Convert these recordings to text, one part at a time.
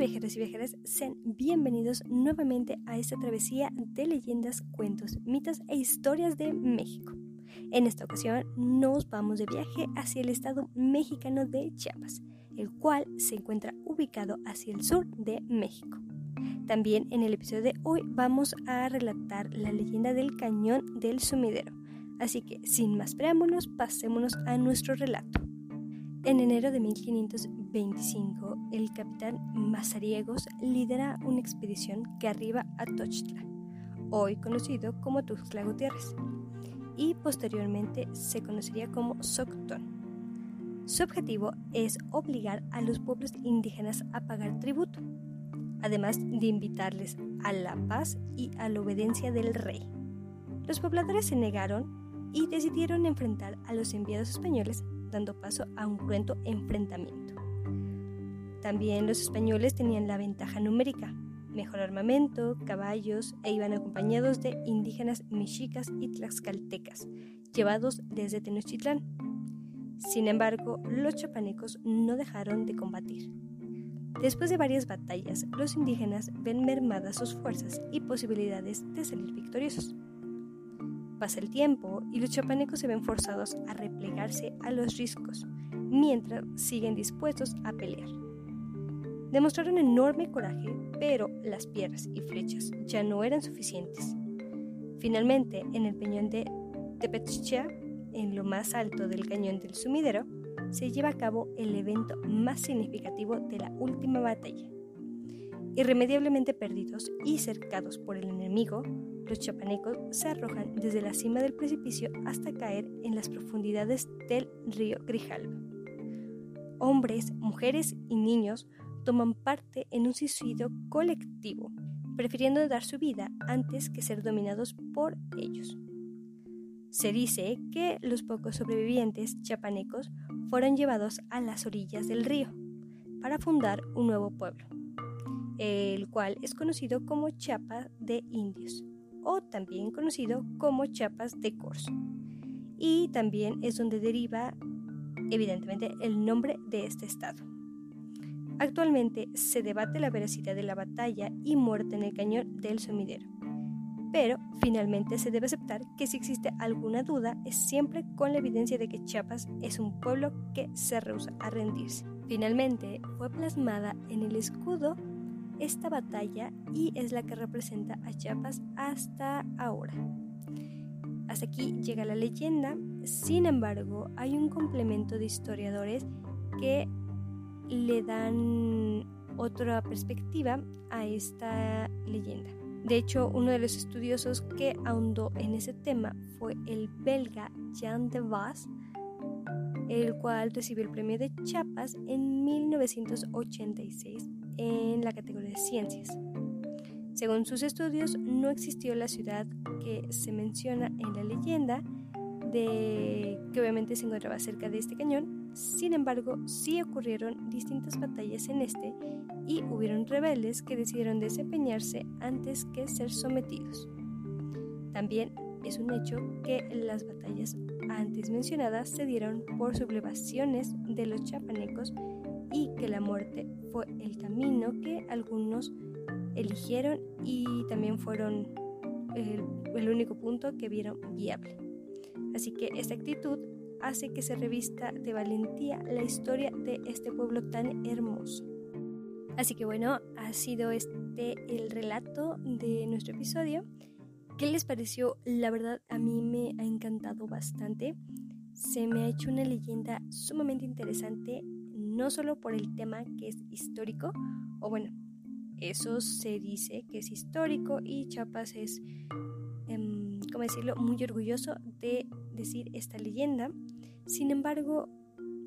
viajeros y viajeras, sean bienvenidos nuevamente a esta travesía de leyendas, cuentos, mitos e historias de México. En esta ocasión nos vamos de viaje hacia el estado mexicano de Chiapas, el cual se encuentra ubicado hacia el sur de México. También en el episodio de hoy vamos a relatar la leyenda del cañón del sumidero. Así que sin más preámbulos, pasémonos a nuestro relato. En enero de 1525, el capitán Mazariegos lidera una expedición que arriba a Tochtla, hoy conocido como Tuxtla Gutiérrez, y posteriormente se conocería como Soctón. Su objetivo es obligar a los pueblos indígenas a pagar tributo, además de invitarles a la paz y a la obediencia del rey. Los pobladores se negaron y decidieron enfrentar a los enviados españoles dando paso a un cruento enfrentamiento. También los españoles tenían la ventaja numérica, mejor armamento, caballos e iban acompañados de indígenas mexicas y tlaxcaltecas, llevados desde Tenochtitlán. Sin embargo, los chapanecos no dejaron de combatir. Después de varias batallas, los indígenas ven mermadas sus fuerzas y posibilidades de salir victoriosos. Pasa el tiempo y los chapanecos se ven forzados a replegarse a los riscos, mientras siguen dispuestos a pelear. Demostraron enorme coraje, pero las piedras y flechas ya no eran suficientes. Finalmente, en el peñón de Tepetchea, en lo más alto del cañón del sumidero, se lleva a cabo el evento más significativo de la última batalla. Irremediablemente perdidos y cercados por el enemigo, los chapanecos se arrojan desde la cima del precipicio hasta caer en las profundidades del río Grijalva. Hombres, mujeres y niños toman parte en un suicidio colectivo, prefiriendo dar su vida antes que ser dominados por ellos. Se dice que los pocos sobrevivientes chapanecos fueron llevados a las orillas del río para fundar un nuevo pueblo el cual es conocido como Chapa de Indios o también conocido como Chiapas de Corzo. Y también es donde deriva evidentemente el nombre de este estado. Actualmente se debate la veracidad de la batalla y muerte en el cañón del sumidero. Pero finalmente se debe aceptar que si existe alguna duda es siempre con la evidencia de que Chiapas es un pueblo que se rehúsa a rendirse. Finalmente fue plasmada en el escudo esta batalla y es la que representa a Chiapas hasta ahora. Hasta aquí llega la leyenda, sin embargo hay un complemento de historiadores que le dan otra perspectiva a esta leyenda. De hecho, uno de los estudiosos que ahondó en ese tema fue el belga Jan de Vaz, el cual recibió el premio de Chiapas en 1986 en la categoría de ciencias. Según sus estudios, no existió la ciudad que se menciona en la leyenda, de que obviamente se encontraba cerca de este cañón. Sin embargo, sí ocurrieron distintas batallas en este y hubieron rebeldes que decidieron desempeñarse antes que ser sometidos. También es un hecho que las batallas antes mencionadas se dieron por sublevaciones de los chapanecos y que la muerte fue el camino que algunos eligieron y también fueron el, único punto que vieron viable. Así que esta actitud hace que se revista de valentía la historia de este pueblo tan hermoso. Así que bueno, ha sido este el relato de nuestro episodio. ¿Qué les pareció? La verdad a mí me ha encantado bastante. Se me ha hecho una leyenda sumamente interesante no solo por el tema que es histórico, o bueno, eso se dice que es histórico y Chiapas es, eh, ¿cómo decirlo?, muy orgulloso de decir esta leyenda. Sin embargo,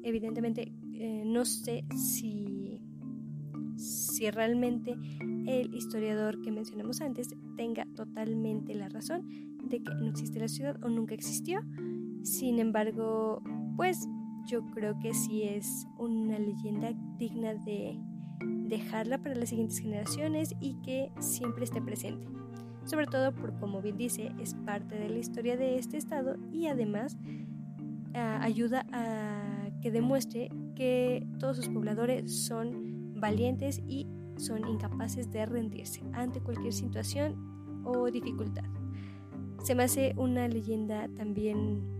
evidentemente eh, no sé si, si realmente el historiador que mencionamos antes tenga totalmente la razón de que no existe la ciudad o nunca existió. Sin embargo, pues yo creo que sí es una leyenda digna de dejarla para las siguientes generaciones y que siempre esté presente. Sobre todo por, como bien dice, es parte de la historia de este estado y además ah, ayuda a que demuestre que todos sus pobladores son valientes y son incapaces de rendirse ante cualquier situación o dificultad. Se me hace una leyenda también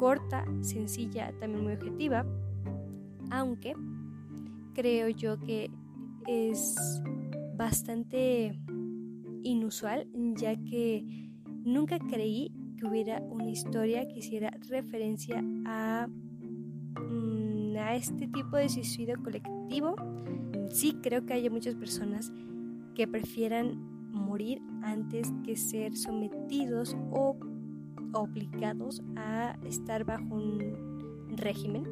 corta, sencilla, también muy objetiva, aunque creo yo que es bastante inusual, ya que nunca creí que hubiera una historia que hiciera referencia a, mm, a este tipo de suicidio colectivo. Sí creo que hay muchas personas que prefieran morir antes que ser sometidos o obligados a estar bajo un régimen.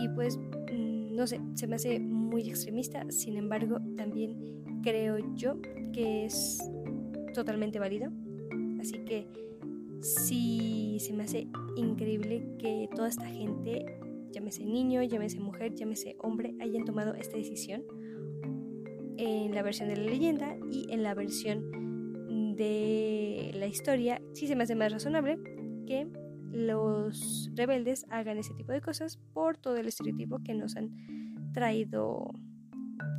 Y pues, mm, no sé, se me hace muy extremista, sin embargo, también creo yo que es totalmente válido. Así que sí se me hace increíble que toda esta gente, llámese niño, llámese mujer, llámese hombre, hayan tomado esta decisión en la versión de la leyenda y en la versión de la historia, sí se me hace más razonable que los rebeldes hagan ese tipo de cosas por todo el estereotipo que nos han traído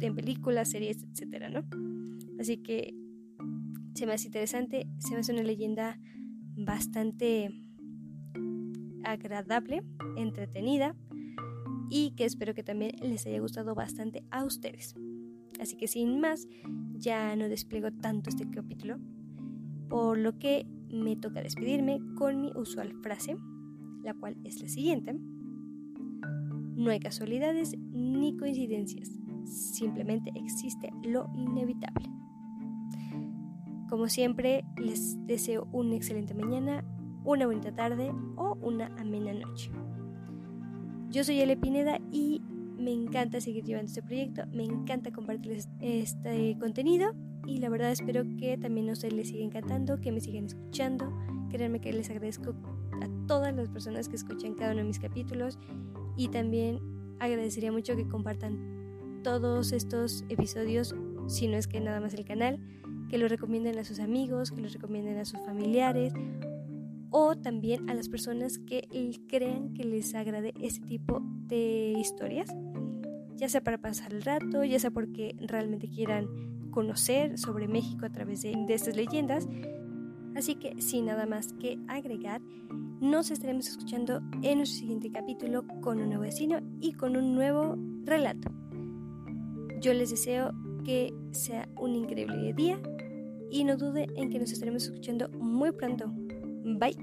en películas, series, etcétera, ¿no? Así que se me hace interesante, se me hace una leyenda bastante agradable, entretenida y que espero que también les haya gustado bastante a ustedes. Así que sin más, ya no despliego tanto este capítulo, por lo que me toca despedirme con mi usual frase, la cual es la siguiente. No hay casualidades ni coincidencias, simplemente existe lo inevitable. Como siempre, les deseo una excelente mañana, una bonita tarde o una amena noche. Yo soy Ale Pineda y me encanta seguir llevando este proyecto, me encanta compartirles este contenido y la verdad espero que también a ustedes les siga encantando, que me sigan escuchando. Créanme que les agradezco a todas las personas que escuchan cada uno de mis capítulos y también agradecería mucho que compartan todos estos episodios, si no es que nada más el canal, que lo recomienden a sus amigos, que lo recomienden a sus familiares o también a las personas que crean que les agrade este tipo de historias, ya sea para pasar el rato, ya sea porque realmente quieran conocer sobre México a través de, estas leyendas. Así que sin nada más que agregar, nos estaremos escuchando en nuestro siguiente capítulo con un nuevo vecino y con un nuevo relato. Yo les deseo que sea un increíble día y no dude en que nos estaremos escuchando muy pronto. Bye.